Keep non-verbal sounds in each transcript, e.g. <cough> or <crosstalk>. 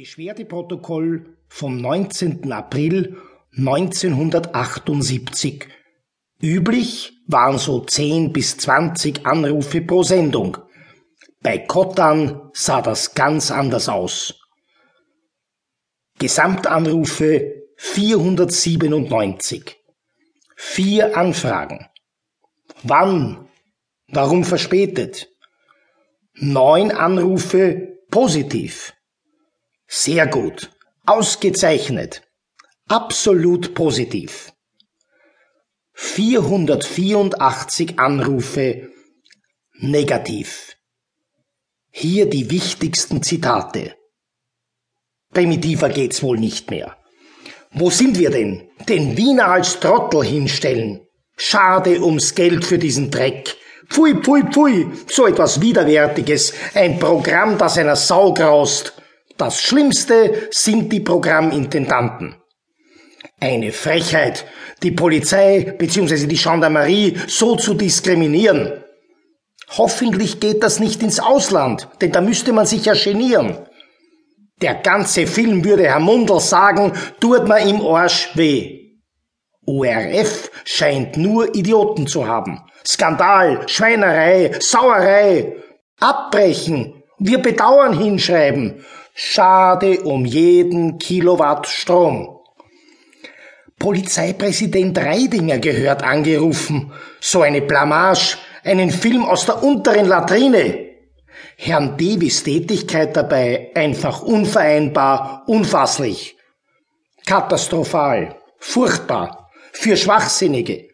Beschwerdeprotokoll vom 19. April 1978. Üblich waren so 10 bis 20 Anrufe pro Sendung. Bei Kottan sah das ganz anders aus. Gesamtanrufe 497. Vier Anfragen. Wann? Warum verspätet? Neun Anrufe positiv. Sehr gut. Ausgezeichnet. Absolut positiv. 484 Anrufe negativ. Hier die wichtigsten Zitate. Primitiver geht's wohl nicht mehr. Wo sind wir denn? Den Wiener als Trottel hinstellen. Schade ums Geld für diesen Dreck. Pfui, pfui, pfui, so etwas Widerwärtiges, ein Programm, das einer Sau graust. Das Schlimmste sind die Programmintendanten. Eine Frechheit, die Polizei bzw. die Gendarmerie so zu diskriminieren. Hoffentlich geht das nicht ins Ausland, denn da müsste man sich ja genieren. Der ganze Film würde Herr Mundl sagen, tut mir im Arsch weh. ORF scheint nur Idioten zu haben. Skandal, Schweinerei, Sauerei. Abbrechen, wir bedauern hinschreiben. Schade um jeden Kilowatt Strom. Polizeipräsident Reidinger gehört angerufen. So eine Blamage, einen Film aus der unteren Latrine. Herrn Davis Tätigkeit dabei einfach unvereinbar, unfasslich. Katastrophal, furchtbar, für Schwachsinnige,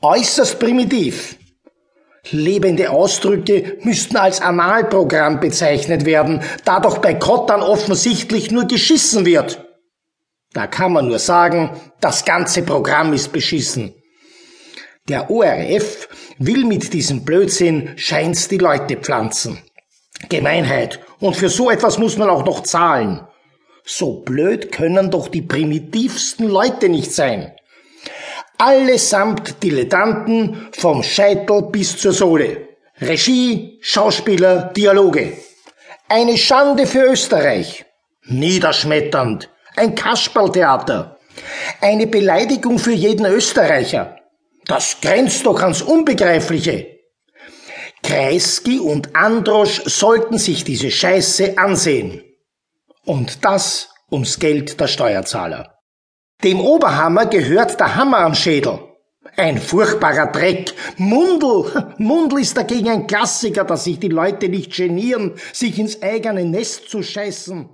äußerst primitiv. Lebende Ausdrücke müssten als Analprogramm bezeichnet werden, da doch bei Kottern offensichtlich nur geschissen wird. Da kann man nur sagen, das ganze Programm ist beschissen. Der ORF will mit diesem Blödsinn scheins die Leute pflanzen. Gemeinheit. Und für so etwas muss man auch noch zahlen. So blöd können doch die primitivsten Leute nicht sein allesamt Dilettanten vom Scheitel bis zur Sohle. Regie, Schauspieler, Dialoge. Eine Schande für Österreich. Niederschmetternd. Ein Kasperltheater. Eine Beleidigung für jeden Österreicher. Das grenzt doch ans Unbegreifliche. Kreisky und Androsch sollten sich diese Scheiße ansehen. Und das ums Geld der Steuerzahler. Dem Oberhammer gehört der Hammer am Schädel. Ein furchtbarer Dreck. Mundel. <laughs> Mundel ist dagegen ein Klassiker, dass sich die Leute nicht genieren, sich ins eigene Nest zu scheißen.